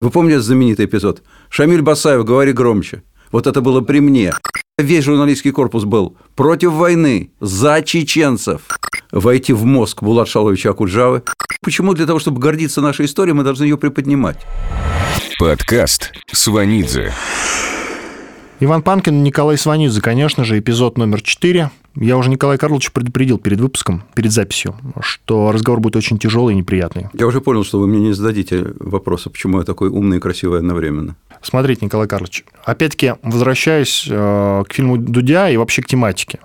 Вы помните знаменитый эпизод? Шамиль Басаев, говори громче. Вот это было при мне. Весь журналистский корпус был против войны, за чеченцев. Войти в мозг Булат Шаловича Акуджавы. Почему? Для того, чтобы гордиться нашей историей, мы должны ее приподнимать. Подкаст «Сванидзе». Иван Панкин, Николай Сванидзе, конечно же, эпизод номер 4. Я уже Николай Карлович предупредил перед выпуском, перед записью, что разговор будет очень тяжелый и неприятный. Я уже понял, что вы мне не зададите вопроса, почему я такой умный и красивый одновременно. Смотрите, Николай Карлович, опять-таки, возвращаясь э, к фильму Дудя и вообще к тематике.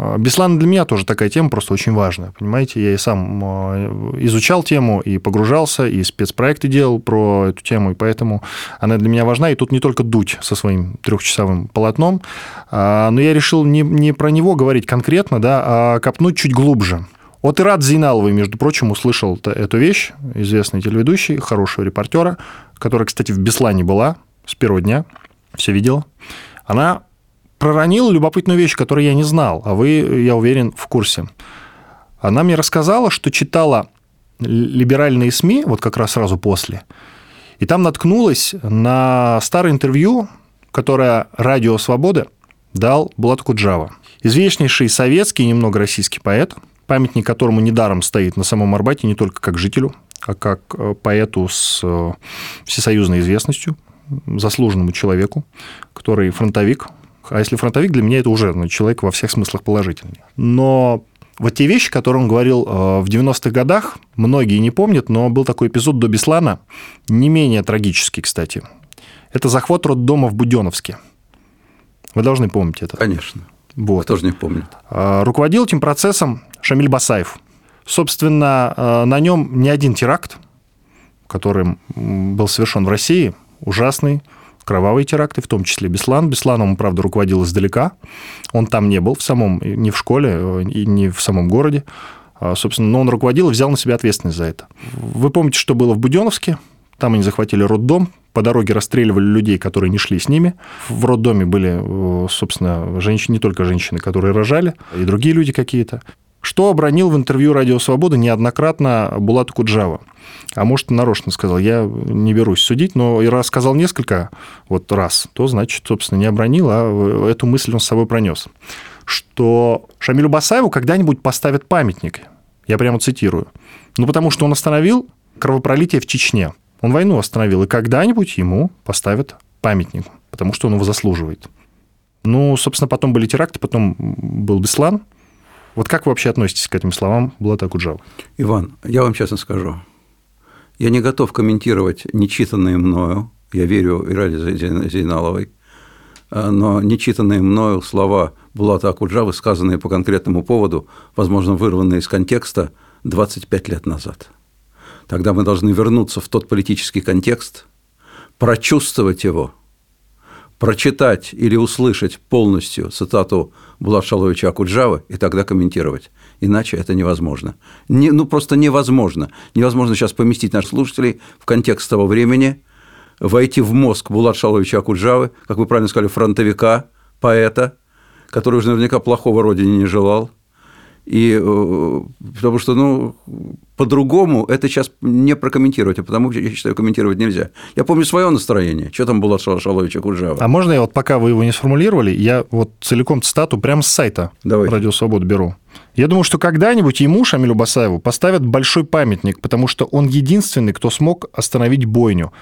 А, Беслан для меня тоже такая тема просто очень важная, понимаете? Я и сам а, изучал тему, и погружался, и спецпроекты делал про эту тему, и поэтому она для меня важна. И тут не только Дудь со своим трехчасовым полотном, а, но я решил не, не про него говорить конкретно, да, а копнуть чуть глубже. От Ират Зейналовой, между прочим, услышал эту вещь, известный телеведущий, хорошего репортера, которая, кстати, в Беслане была с первого дня, все видела. Она проронила любопытную вещь, которую я не знал, а вы, я уверен, в курсе. Она мне рассказала, что читала либеральные СМИ, вот как раз сразу после, и там наткнулась на старое интервью, которое «Радио Свобода» дал Булат Куджава. Известнейший советский немного российский поэт, памятник которому недаром стоит на самом Арбате не только как жителю, а как э, поэту с э, всесоюзной известностью, заслуженному человеку, который фронтовик, а если фронтовик, для меня это уже ну, человек во всех смыслах положительный. Но вот те вещи, которые он говорил э, в 90-х годах, многие не помнят, но был такой эпизод до Беслана, не менее трагический, кстати. Это захват роддома в Буденовске. Вы должны помнить это. Конечно. Вот. Кто же не помнит. Э, руководил этим процессом Шамиль Басаев. Собственно, э, на нем не один теракт, который был совершен в России, ужасный, кровавые теракты, в том числе Беслан. Бесланом правда, руководил издалека. Он там не был, в самом, не в школе э, и не в самом городе. А, собственно, но он руководил и взял на себя ответственность за это. Вы помните, что было в Буденовске? Там они захватили роддом, по дороге расстреливали людей, которые не шли с ними. В роддоме были, э, собственно, женщины, не только женщины, которые рожали, и другие люди какие-то. Что обронил в интервью «Радио Свобода» неоднократно Булат Куджава? А может, нарочно сказал, я не берусь судить, но и раз сказал несколько вот раз, то, значит, собственно, не обронил, а эту мысль он с собой пронес. Что Шамилю Басаеву когда-нибудь поставят памятник. Я прямо цитирую. Ну, потому что он остановил кровопролитие в Чечне. Он войну остановил, и когда-нибудь ему поставят памятник, потому что он его заслуживает. Ну, собственно, потом были теракты, потом был Беслан – вот как вы вообще относитесь к этим словам Булата Куджава? Иван, я вам честно скажу, я не готов комментировать нечитанные мною, я верю Ираде Зейналовой, э, но нечитанные мною слова Булата Акуджавы, сказанные по конкретному поводу, возможно, вырванные из контекста 25 лет назад. Тогда мы должны вернуться в тот политический контекст, прочувствовать его, прочитать или услышать полностью цитату Булат Шаловича Акуджавы и тогда комментировать. Иначе это невозможно. Не, ну, просто невозможно. Невозможно сейчас поместить наших слушателей в контекст того времени, войти в мозг Булат Шаловича Акуджавы, как вы правильно сказали, фронтовика, поэта, который уже наверняка плохого родине не желал, и э, потому что, ну, по-другому это сейчас не прокомментировать, а потому что я считаю, комментировать нельзя. Я помню свое настроение. Что там было Шаловича Куджава? А можно я вот пока вы его не сформулировали, я вот целиком цитату прямо с сайта Давайте. Радио Свобода беру. Я думаю, что когда-нибудь ему, Шамилю Басаеву, поставят большой памятник, потому что он единственный, кто смог остановить бойню.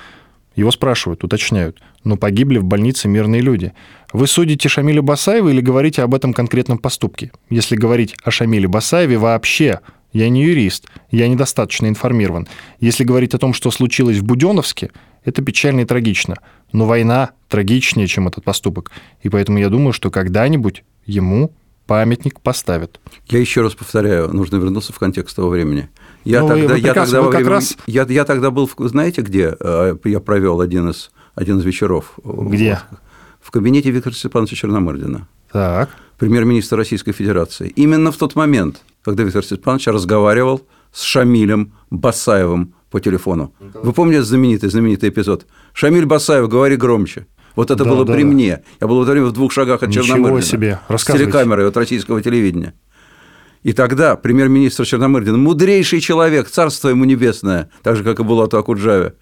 Его спрашивают, уточняют. Но погибли в больнице мирные люди. Вы судите Шамиля Басаева или говорите об этом конкретном поступке? Если говорить о Шамиле Басаеве вообще, я не юрист, я недостаточно информирован. Если говорить о том, что случилось в Буденовске, это печально и трагично. Но война трагичнее, чем этот поступок. И поэтому я думаю, что когда-нибудь ему памятник поставят. Я еще раз повторяю, нужно вернуться в контекст того времени. Я, ну, тогда, я, тогда, во время, раз... я, я тогда был, знаете, где э, я провел один из, один из вечеров? Где? В кабинете Виктора Степановича Черномырдина. Так. Премьер-министр Российской Федерации. Именно в тот момент, когда Виктор Степанович разговаривал с Шамилем Басаевым по телефону. Вы помните знаменитый, знаменитый эпизод? Шамиль Басаев, говори громче. Вот это да, было да, при да. мне. Я был в это время в двух шагах от Ничего Черномырдина. себе. С телекамерой от российского телевидения. И тогда премьер-министр Черномырдин, мудрейший человек, царство ему небесное, так же, как и Булату Акуджаве,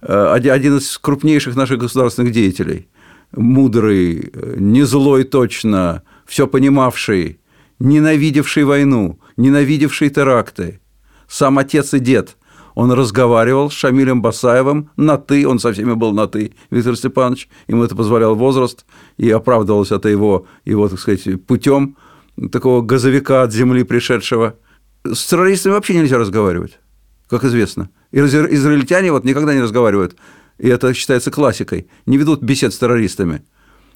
э, один из крупнейших наших государственных деятелей, мудрый, не злой точно, все понимавший, ненавидевший войну, ненавидевший теракты, сам отец и дед. Он разговаривал с Шамилем Басаевым на «ты», он со всеми был на «ты», Виктор Степанович, ему это позволял возраст, и оправдывалось это его, его так сказать, путем такого газовика от земли пришедшего. С террористами вообще нельзя разговаривать, как известно. Израильтяне вот никогда не разговаривают, и это считается классикой, не ведут бесед с террористами.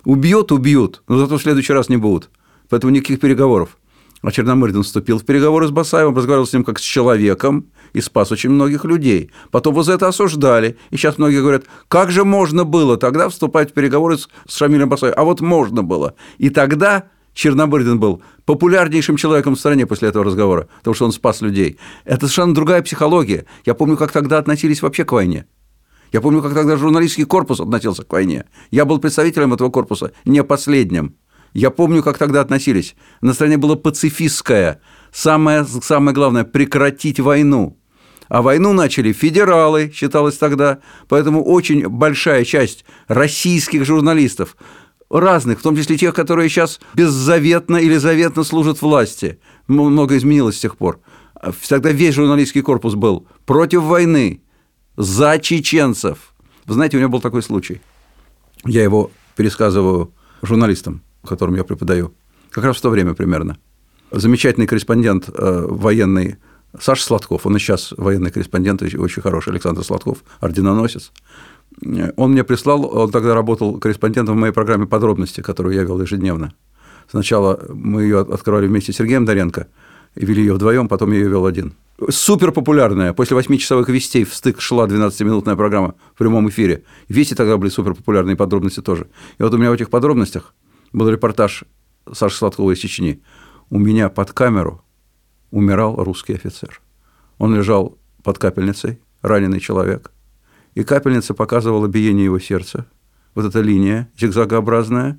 Убьет – убьют, но зато в следующий раз не будут. Поэтому никаких переговоров. А Черномырдин вступил в переговоры с Басаевым, разговаривал с ним как с человеком и спас очень многих людей. Потом вот за это осуждали. И сейчас многие говорят, как же можно было тогда вступать в переговоры с Шамилем Басаевым? А вот можно было. И тогда Черномырдин был популярнейшим человеком в стране после этого разговора, потому что он спас людей. Это совершенно другая психология. Я помню, как тогда относились вообще к войне. Я помню, как тогда журналистский корпус относился к войне. Я был представителем этого корпуса, не последним. Я помню, как тогда относились. Настроение было пацифистское. Самое, самое главное – прекратить войну. А войну начали федералы, считалось тогда. Поэтому очень большая часть российских журналистов, разных, в том числе тех, которые сейчас беззаветно или заветно служат власти, много изменилось с тех пор. Тогда весь журналистский корпус был против войны, за чеченцев. Вы знаете, у меня был такой случай. Я его пересказываю журналистам котором я преподаю, как раз в то время примерно. Замечательный корреспондент э, военный Саша Сладков, он и сейчас военный корреспондент, очень хороший, Александр Сладков, орденоносец. Он мне прислал, он тогда работал корреспондентом в моей программе «Подробности», которую я вел ежедневно. Сначала мы ее открывали вместе с Сергеем Доренко и вели ее вдвоем, потом я ее вел один. Супер популярная. После восьмичасовых вестей в стык шла 12-минутная программа в прямом эфире. Вести тогда были супер популярные, подробности тоже. И вот у меня в этих подробностях был репортаж Саши Сладкова из Чечни. У меня под камеру умирал русский офицер. Он лежал под капельницей, раненый человек, и капельница показывала биение его сердца. Вот эта линия зигзагообразная,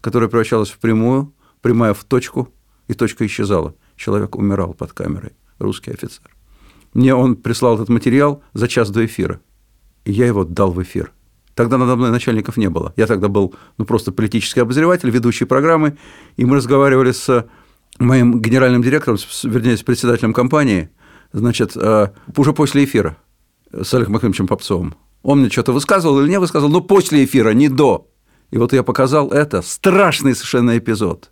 которая превращалась в прямую, прямая в точку, и точка исчезала. Человек умирал под камерой, русский офицер. Мне он прислал этот материал за час до эфира, и я его дал в эфир. Тогда надо мной начальников не было. Я тогда был ну, просто политический обозреватель, ведущий программы, и мы разговаривали с моим генеральным директором, вернее, с председателем компании, значит, э, уже после эфира с Олегом Максимовичем Попцовым. Он мне что-то высказывал или не высказывал, но после эфира, не до. И вот я показал это, страшный совершенно эпизод.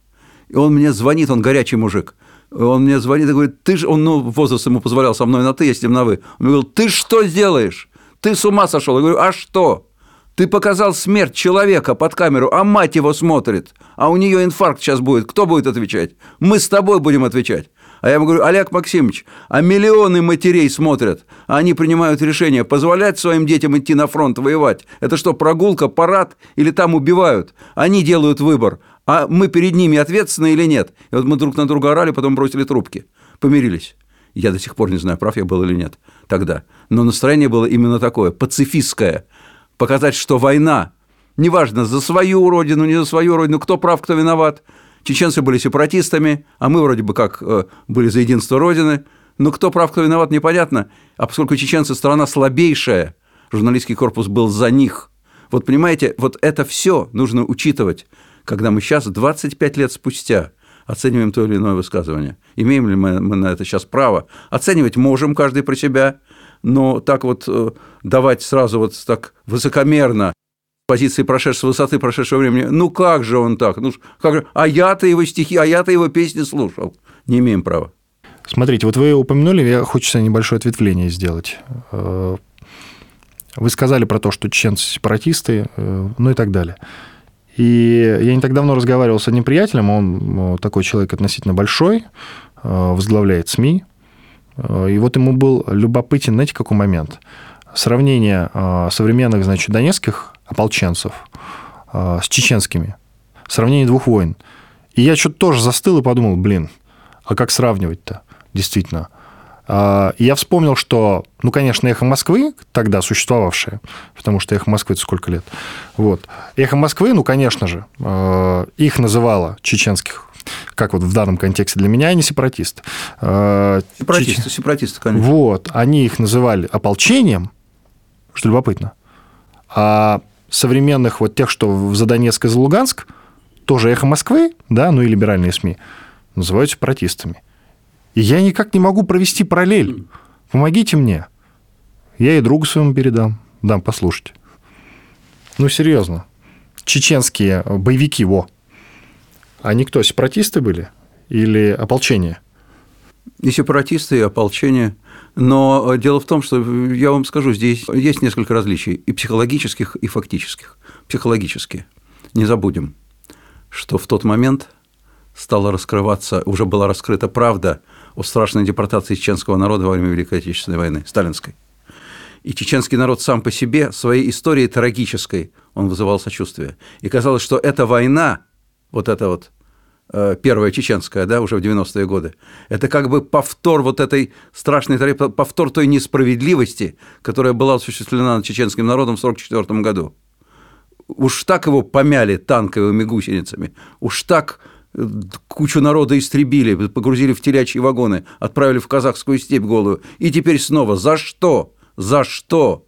И он мне звонит, он горячий мужик. Он мне звонит и говорит, ты же, он, ну, возраст ему позволял со мной на ты, я с ним на вы. Он мне говорил, ты что сделаешь? Ты с ума сошел? Я говорю, а что? Ты показал смерть человека под камеру, а мать его смотрит, а у нее инфаркт сейчас будет. Кто будет отвечать? Мы с тобой будем отвечать. А я ему говорю, Олег Максимович, а миллионы матерей смотрят, а они принимают решение, позволять своим детям идти на фронт воевать. Это что, прогулка, парад или там убивают? Они делают выбор, а мы перед ними ответственны или нет? И вот мы друг на друга орали, потом бросили трубки, помирились. Я до сих пор не знаю, прав я был или нет тогда. Но настроение было именно такое, пацифистское – показать, что война, неважно, за свою родину, не за свою родину, кто прав, кто виноват. Чеченцы были сепаратистами, а мы вроде бы как э, были за единство Родины. Но кто прав, кто виноват, непонятно. А поскольку чеченцы страна слабейшая, журналистский корпус был за них. Вот понимаете, вот это все нужно учитывать, когда мы сейчас, 25 лет спустя, оцениваем то или иное высказывание. Имеем ли мы, мы на это сейчас право? Оценивать можем каждый про себя, но так вот э, давать сразу вот так высокомерно позиции прошедшей высоты прошедшего времени, ну как же он так? Ну, как же? А я-то его стихи, а я-то его песни слушал. Не имеем права. Смотрите, вот вы упомянули, я хочется небольшое ответвление сделать. Э, вы сказали про то, что чеченцы сепаратисты, э, ну и так далее. И я не так давно разговаривал с одним приятелем, он такой человек относительно большой, возглавляет СМИ, Э, и вот ему был любопытен, знаете, какой момент? Сравнение э, современных, значит, донецких ополченцев э, с чеченскими. Сравнение двух войн. И я что-то тоже застыл и подумал, блин, а как сравнивать-то, действительно? Я вспомнил, что, ну, конечно, «Эхо Москвы», тогда существовавшее, потому что «Эхо Москвы» сколько лет, вот, «Эхо Москвы», ну, конечно же, их называло чеченских как вот в данном контексте для меня, они сепаратисты. Сепаратисты, Чеч... сепаратисты, конечно. Вот, они их называли ополчением, что любопытно. А современных вот тех, что в Задонецк и за Луганск, тоже «Эхо Москвы», да, ну и либеральные СМИ, называют сепаратистами. И я никак не могу провести параллель. Помогите мне. Я и другу своему передам. Дам послушать. Ну, серьезно. Чеченские боевики, во. Они кто, сепаратисты были? Или ополчение? И сепаратисты, и ополчение. Но дело в том, что я вам скажу, здесь есть несколько различий, и психологических, и фактических. Психологические. Не забудем, что в тот момент стала раскрываться, уже была раскрыта правда о страшной депортации чеченского народа во время Великой Отечественной войны, сталинской. И чеченский народ сам по себе, своей историей трагической, он вызывал сочувствие. И казалось, что эта война, вот эта вот э, первая чеченская, да, уже в 90-е годы, это как бы повтор вот этой страшной, повтор той несправедливости, которая была осуществлена над чеченским народом в 1944 году. Уж так его помяли танковыми гусеницами, уж так э, кучу народа истребили, погрузили в телячьи вагоны, отправили в казахскую степь голую. И теперь снова за что? за что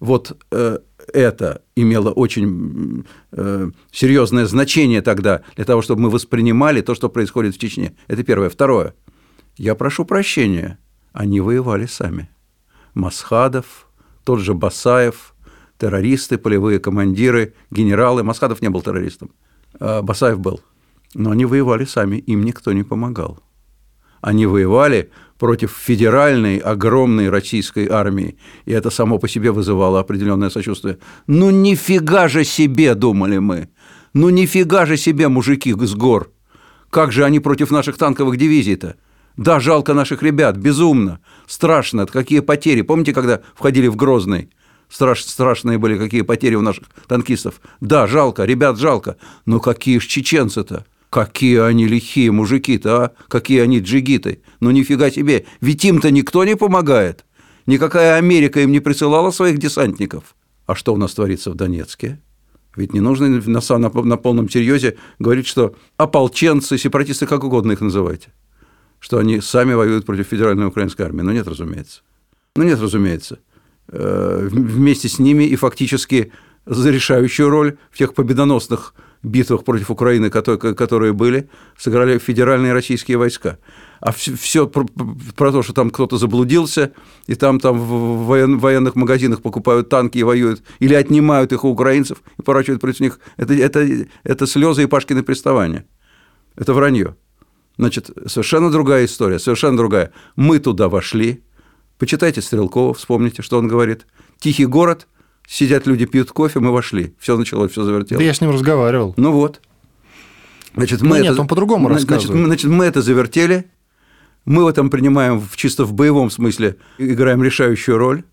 вот э, это имело очень э, серьезное значение тогда для того, чтобы мы воспринимали то, что происходит в Чечне. Это первое. Второе. Я прошу прощения. Они воевали сами. Масхадов, тот же Басаев, террористы, полевые командиры, генералы. Масхадов не был террористом. А Басаев был. Но они воевали сами, им никто не помогал. Они воевали против федеральной огромной российской армии, и это само по себе вызывало определенное сочувствие. Ну нифига же себе, думали мы, ну нифига же себе, мужики с гор, как же они против наших танковых дивизий-то? Да, жалко наших ребят, безумно, страшно, какие потери. Помните, когда входили в Грозный? Страш, страшные были какие потери у наших танкистов. Да, жалко, ребят жалко, но какие ж чеченцы-то? Какие они лихие мужики-то, а? Какие они джигиты. Ну нифига себе, ведь им-то никто не помогает. Никакая Америка им не присылала своих десантников. А что у нас творится в Донецке? Ведь не нужно на, на, на полном серьезе говорить, что ополченцы, сепаратисты, как угодно их называйте, что они сами воюют против федеральной украинской армии. Ну нет, разумеется. Ну нет, разумеется. Э, вместе с ними и фактически решающую роль в тех победоносных битвах против Украины, которые были, сыграли федеральные российские войска. А все про, про то, что там кто-то заблудился, и там, там в военных магазинах покупают танки и воюют, или отнимают их у украинцев и поворачивают против них, это, это, это слезы и Пашкины приставания. Это вранье. Значит, совершенно другая история, совершенно другая. Мы туда вошли. Почитайте Стрелкова, вспомните, что он говорит. Тихий город – Сидят люди, пьют кофе, мы вошли. Все началось, все завертелось. Да я с ним разговаривал. Ну вот. Значит, мы ну, это, нет, он по-другому рассказывает. Значит, значит, мы это завертели, мы в этом принимаем в, чисто в боевом смысле, играем решающую роль.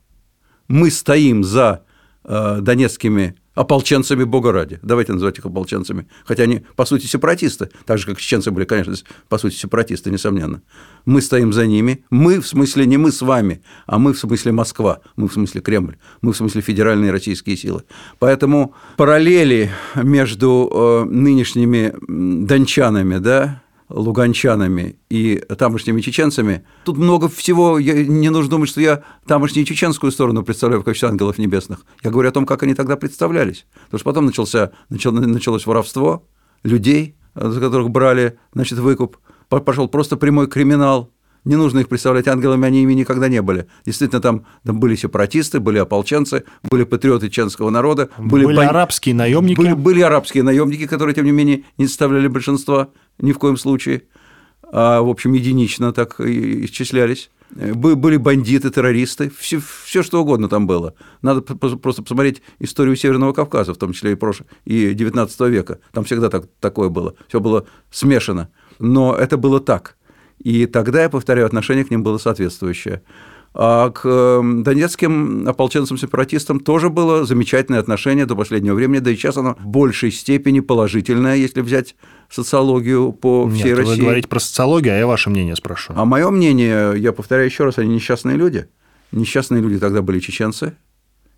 Мы стоим за э, донецкими ополченцами Бога ради. Давайте называть их ополченцами. Хотя они, по сути, сепаратисты. Так же, как чеченцы были, конечно, по сути, сепаратисты, несомненно. Мы стоим за ними. Мы, в смысле, не мы с вами, а мы, в смысле, Москва. Мы, в смысле, Кремль. Мы, в смысле, федеральные российские силы. Поэтому параллели между э, нынешними дончанами, да, луганчанами и тамошними чеченцами. Тут много всего, я, не нужно думать, что я тамошнюю чеченскую сторону представляю в качестве ангелов небесных. Я говорю о том, как они тогда представлялись. Потому что потом начался, начал, началось воровство людей, за которых брали значит, выкуп. Пошел просто прямой криминал. Не нужно их представлять ангелами, они ими никогда не были. Действительно, там, там были сепаратисты, были ополченцы, были патриоты чеченского народа. Были, были бан... арабские наемники. Были, были арабские наемники, которые, тем не менее, не составляли большинства ни в коем случае, а, в общем, единично так исчислялись. Были бандиты, террористы, все, все что угодно там было. Надо просто посмотреть историю Северного Кавказа, в том числе и, прош... и 19 века. Там всегда так, такое было. Все было смешано. Но это было так. И тогда, я повторяю, отношение к ним было соответствующее. А к эм, донецким ополченцам-сепаратистам тоже было замечательное отношение до последнего времени, да и сейчас оно в большей степени положительное, если взять социологию по всей Нет, России. Вы говорите про социологию, а я ваше мнение спрошу. А мое мнение, я повторяю еще раз, они несчастные люди. Несчастные люди тогда были чеченцы,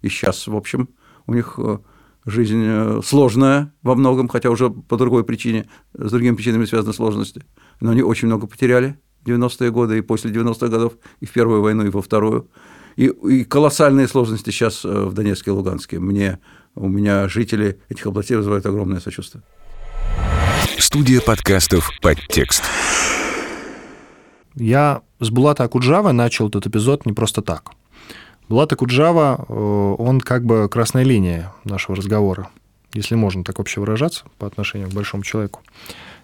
и сейчас, в общем, у них э, жизнь э, сложная во многом, хотя уже по другой причине, с другими причинами связаны сложности. Но они очень много потеряли 90-е годы и после 90-х годов, и в Первую войну, и во Вторую. И, и колоссальные сложности сейчас в Донецке и Луганске. Мне, у меня жители этих областей вызывают огромное сочувствие. Студия подкастов «Подтекст». Я с Булата Акуджава начал этот эпизод не просто так. Булат Акуджава, он как бы красная линия нашего разговора, если можно так вообще выражаться по отношению к большому человеку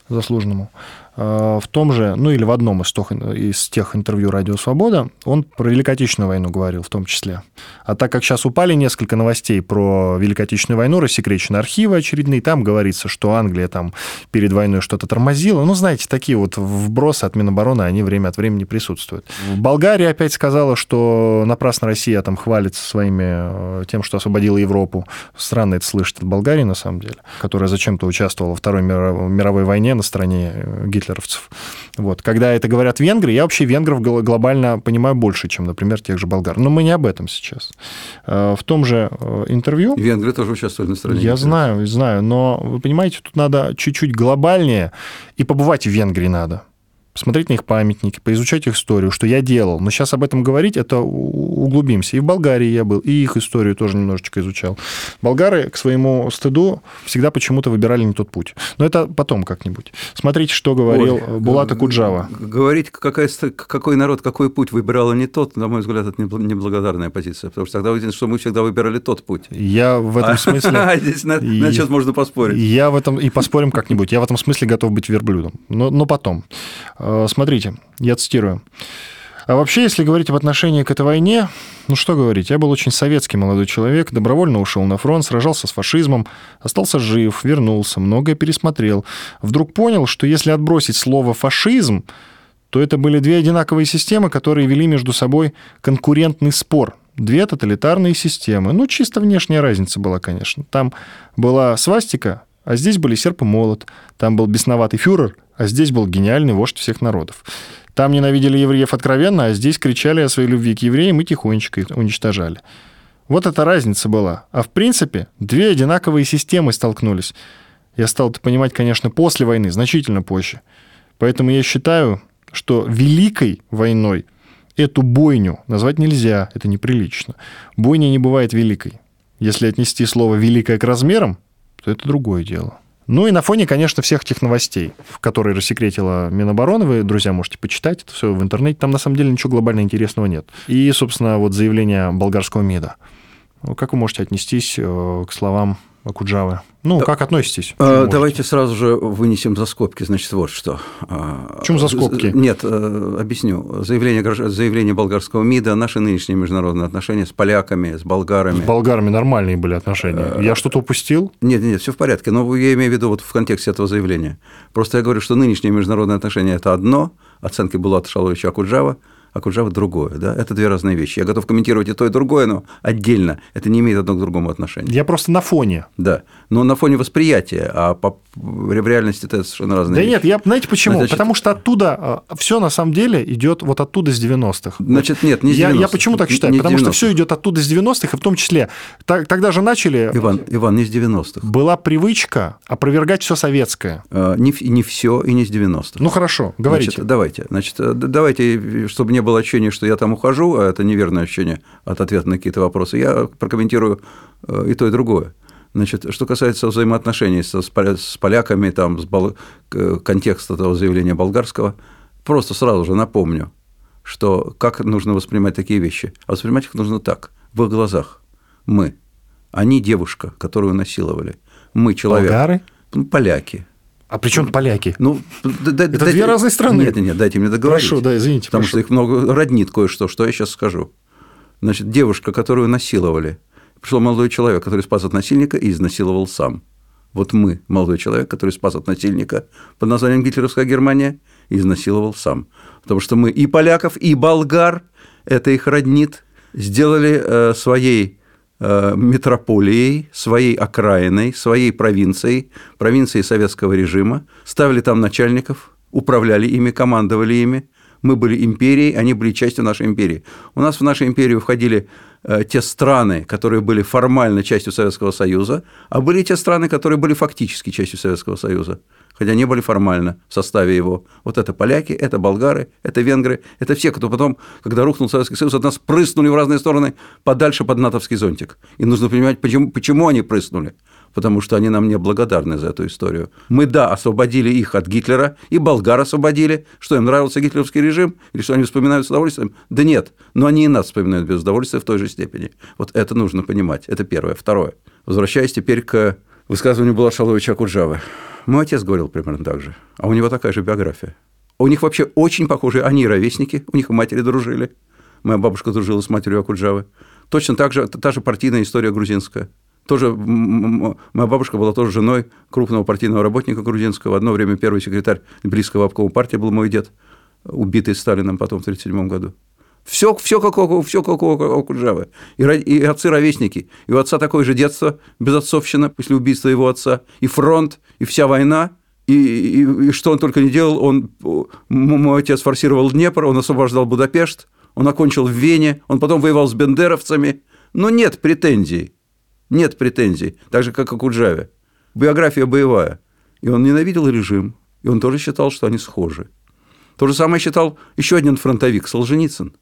заслуженному. А, в том же, ну или в одном из, тех, из тех интервью «Радио Свобода» он про Великую Отечественную войну говорил в том числе. А так как сейчас упали несколько новостей про Великую Отечественную войну, рассекречены архивы очередные, там говорится, что Англия там перед войной что-то тормозила. Ну, знаете, такие вот вбросы от Минобороны, они время от времени присутствуют. Болгария опять сказала, что напрасно Россия там хвалится своими э, тем, что освободила Европу. Странно это слышать от Болгарии, на самом деле, которая зачем-то участвовала во Второй мировой войне на стороне э, гитлеровцев. Вот. Когда это говорят венгры, я вообще венгров глобально понимаю больше, чем, например, тех же болгар. Но мы не об этом сейчас. Э, в том же э, интервью... Венгры тоже участвовали на стороне. Я знаю, знаю, но вы понимаете, тут надо чуть-чуть глобальнее, и побывать в Венгрии надо посмотреть на их памятники, поизучать их историю, что я делал. Но сейчас об этом говорить, это углубимся. И в Болгарии я был, и их историю тоже немножечко изучал. Болгары, к своему стыду, всегда почему-то выбирали не тот путь. Но это потом как-нибудь. Смотрите, что говорил Ой, Булата Куджава. Говорить, какая, какой народ, какой путь выбирал не тот, на мой взгляд, это неблагодарная позиция. Потому что тогда выяснится, что мы всегда выбирали тот путь. Я в этом смысле... Здесь на, сейчас можно поспорить. Я в этом... И поспорим как-нибудь. Я в этом смысле готов быть верблюдом. Но, но потом. Э, смотрите, я цитирую. А вообще, если говорить об отношении к этой войне, ну что говорить, я был очень советский молодой человек, добровольно ушел на фронт, сражался с фашизмом, остался жив, вернулся, многое пересмотрел. Вдруг понял, что если отбросить слово «фашизм», то это были две одинаковые системы, которые вели между собой конкурентный спор. Две тоталитарные системы. Ну, чисто внешняя разница была, конечно. Там была свастика, а здесь были серп и молот. Там был бесноватый фюрер, а здесь был гениальный вождь всех народов. Там ненавидели евреев откровенно, а здесь кричали о своей любви к евреям и тихонечко их уничтожали. Вот эта разница была. А в принципе, две одинаковые системы столкнулись. Я стал это понимать, конечно, после войны, значительно позже. Поэтому я считаю, что великой войной эту бойню назвать нельзя, это неприлично. Бойня не бывает великой. Если отнести слово «великое» к размерам, то это другое дело. Ну и на фоне, конечно, всех тех новостей, которые рассекретила Минобороны, вы, друзья, можете почитать это все в интернете, там на самом деле ничего глобально интересного нет. И, собственно, вот заявление болгарского МИДа. Как вы можете отнестись э, к словам Акуджавы? Ну, да. как относитесь? А, давайте сразу же вынесем за скобки, значит, вот что. А, Почему за скобки? Нет, э, объясню. Заявление, заявление болгарского МИДа, наши нынешние международные отношения с поляками, с болгарами. С болгарами нормальные были отношения. Я что-то упустил? Нет, нет, все в порядке. Но я имею в виду вот в контексте этого заявления. Просто я говорю, что нынешние международные отношения – это одно, оценки Булата Шаловича Акуджава – а Куджава другое. Да? Это две разные вещи. Я готов комментировать и то, и другое, но отдельно. Это не имеет одно к другому отношения. Я просто на фоне. Да. Но на фоне восприятия, а по... в реальности это совершенно разные да вещи. нет, я, знаете почему? Значит, Потому что оттуда а, все на самом деле идет вот оттуда с 90-х. Значит, нет, не с 90-х. Я, я почему так считаю? Потому что все идет оттуда с 90-х, и в том числе тогда же начали... Иван, Иван, не с 90-х. Была привычка опровергать все советское. А, не, не все и не с 90-х. Ну хорошо, говорите. Значит, давайте. Значит, давайте, чтобы не было ощущения, что я там ухожу, а это неверное ощущение от ответа на какие-то вопросы, я прокомментирую э, и то, и другое. Значит, что касается взаимоотношений с, с поляками, там, с бол... контекста этого заявления болгарского, просто сразу же напомню, что как нужно воспринимать такие вещи. А воспринимать их нужно так, в их глазах. Мы. Они девушка, которую насиловали. Мы человек. Болгары? Поляки. А при чем поляки? Ну, да, это дайте, две разные страны. Нет, нет, дайте мне договорить. Хорошо, да, извините. Потому прошу. что их много роднит кое-что, что я сейчас скажу. Значит, девушка, которую насиловали, пришел молодой человек, который спас от насильника и изнасиловал сам. Вот мы, молодой человек, который спас от насильника под названием Гитлеровская Германия, и изнасиловал сам. Потому что мы и поляков, и болгар, это их роднит, сделали э, своей метрополией, своей окраиной, своей провинцией, провинцией советского режима, ставили там начальников, управляли ими, командовали ими. Мы были империей, они были частью нашей империи. У нас в нашу империю входили э, те страны, которые были формально частью Советского Союза, а были те страны, которые были фактически частью Советского Союза. хотя не были формально в составе его. Вот это поляки, это болгары, это венгры, это все, кто потом, когда рухнул Советский Союз, от нас прыснули в разные стороны подальше под натовский зонтик. И нужно понимать, почему, почему они прыснули. Потому что они нам не благодарны за эту историю. Мы, да, освободили их от Гитлера, и болгар освободили. Что, им нравился гитлеровский режим? Или что они вспоминают с удовольствием? Да нет, но они и нас вспоминают без удовольствия в той же степени. Вот это нужно понимать. Это первое. Второе. Возвращаясь теперь к высказыванию Балашаловича Акуджавы. Мой отец говорил примерно так же. А у него такая же биография. У них вообще очень похожие, они ровесники, у них матери дружили. Моя бабушка дружила с матерью Акуджавы. Точно так же, та же партийная история грузинская. Тоже, моя бабушка была тоже женой крупного партийного работника грузинского. Одно время первый секретарь близкого обкома партии был мой дед, убитый Сталином потом в 1937 году. Все, все как, у, все как у Окуджавы. И, и отцы ровесники. И у отца такое же детство, безотцовщина после убийства его отца. И фронт, и вся война. И, и, и что он только не делал, он, мой отец форсировал Днепр, он освобождал Будапешт, он окончил в Вене, он потом воевал с бендеровцами. Но нет претензий. Нет претензий. Так же, как о Куджаве. Биография боевая. И он ненавидел режим. И он тоже считал, что они схожи. То же самое считал еще один фронтовик Солженицын.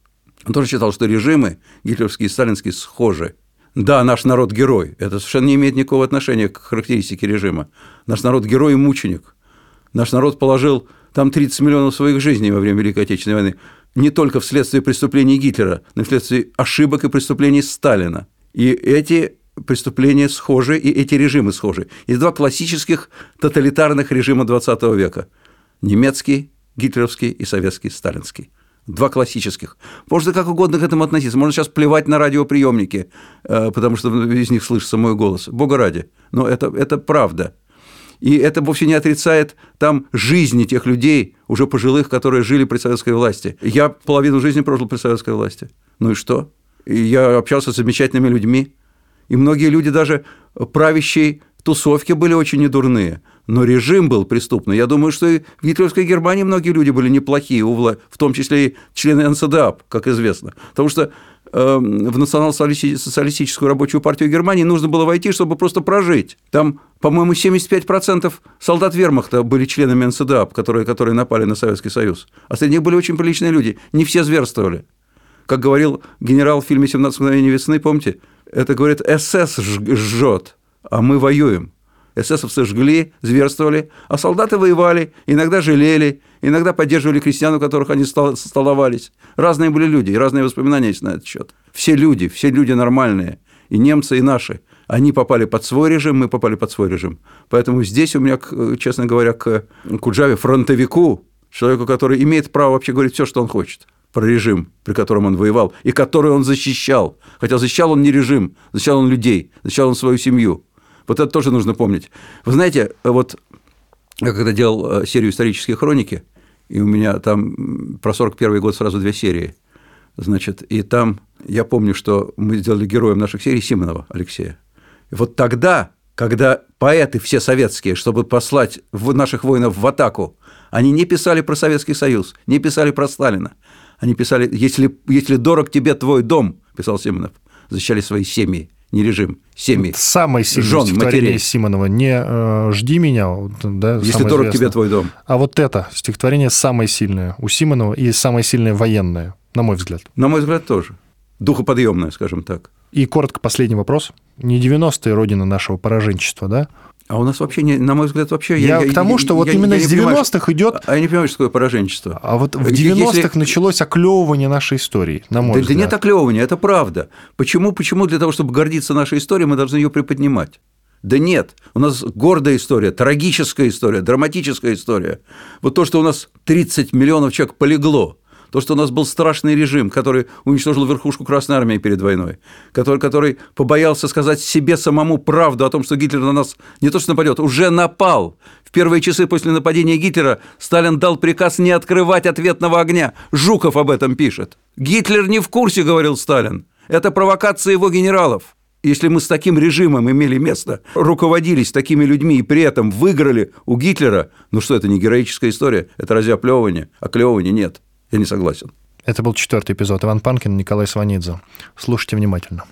Он тоже считал, что режимы гитлеровские и сталинские схожи. Да, наш народ герой. Это совершенно не имеет никакого отношения к характеристике режима. Наш народ герой и мученик. Наш народ положил там 30 миллионов своих жизней во время Великой Отечественной войны. Не только вследствие преступлений Гитлера, но и вследствие ошибок и преступлений Сталина. И эти преступления схожи, и эти режимы схожи. Есть два классических тоталитарных режима 20 века. Немецкий, гитлеровский и советский, сталинский. Два классических. Можно как угодно к этому относиться. Можно сейчас плевать на радиоприемники, э, потому что из них слышится мой голос. Бога ради. Но это, это правда. И это вовсе не отрицает там жизни тех людей, уже пожилых, которые жили при советской власти. Я половину жизни прожил при советской власти. Ну и что? И я общался с замечательными людьми. И многие люди даже правящие тусовки были очень недурные, но режим был преступный. Я думаю, что и в гитлеровской Германии многие люди были неплохие, в том числе и члены НСДАП, как известно. Потому что эм, в национал-социалистическую рабочую партию Германии нужно было войти, чтобы просто прожить. Там, по-моему, 75% солдат вермахта были членами НСДАП, которые, которые напали на Советский Союз. А среди них были очень приличные люди. Не все зверствовали. Как говорил генерал в фильме «17 мгновений весны», помните? Это, говорит, СС жжет а мы воюем. Эсэсовцы жгли, зверствовали, а солдаты воевали, иногда жалели, иногда поддерживали крестьян, у которых они столовались. Разные были люди, и разные воспоминания есть на этот счет. Все люди, все люди нормальные, и немцы, и наши. Они попали под свой режим, мы попали под свой режим. Поэтому здесь у меня, честно говоря, к Куджаве, фронтовику, человеку, который имеет право вообще говорить все, что он хочет про режим, при котором он воевал, и который он защищал. Хотя защищал он не режим, защищал он людей, защищал он свою семью. Вот это тоже нужно помнить. Вы знаете, вот я когда делал э, серию исторические хроники, и у меня там про 41 год сразу две серии, значит, и там я помню, что мы сделали героем наших серий Симонова Алексея. И вот тогда, когда поэты все советские, чтобы послать наших воинов в атаку, они не писали про Советский Союз, не писали про Сталина. Они писали, если, если дорог тебе твой дом, писал Симонов, защищали свои семьи не режим, семьи. Самое сильное жен, стихотворение матерей. Симонова «Не э, жди меня». Да, Если дорог тебе твой дом. А вот это стихотворение самое сильное у Симонова и самое сильное военное, на мой взгляд. На мой взгляд, тоже. Духоподъемное, скажем так. И коротко последний вопрос. Не 90-е родина нашего пораженчества, да? А у нас вообще, не, на мой взгляд, вообще... Я, я к тому, что я, вот я, именно я с 90-х идет... А я не понимаю, что такое пораженчество. А вот в 90-х Если... началось оклевывание нашей истории, на мой да, взгляд. Да нет оклевывания, это правда. Почему, почему для того, чтобы гордиться нашей историей, мы должны ее приподнимать? Да нет, у нас гордая история, трагическая история, драматическая история. Вот то, что у нас 30 миллионов человек полегло, то, что у нас был страшный режим, который уничтожил верхушку Красной Армии перед войной, который, который побоялся сказать себе самому правду о том, что Гитлер на нас не то что нападет, уже напал. В первые часы после нападения Гитлера Сталин дал приказ не открывать ответного огня. Жуков об этом пишет. Гитлер не в курсе, говорил Сталин. Это провокация его генералов. Если мы с таким режимом имели место, руководились такими людьми и при этом выиграли у Гитлера, ну что, это не героическая история, это разве оплевывание? Оклевывания нет. Я не согласен. Это был четвертый эпизод. Иван Панкин, Николай Сванидзе. Слушайте внимательно.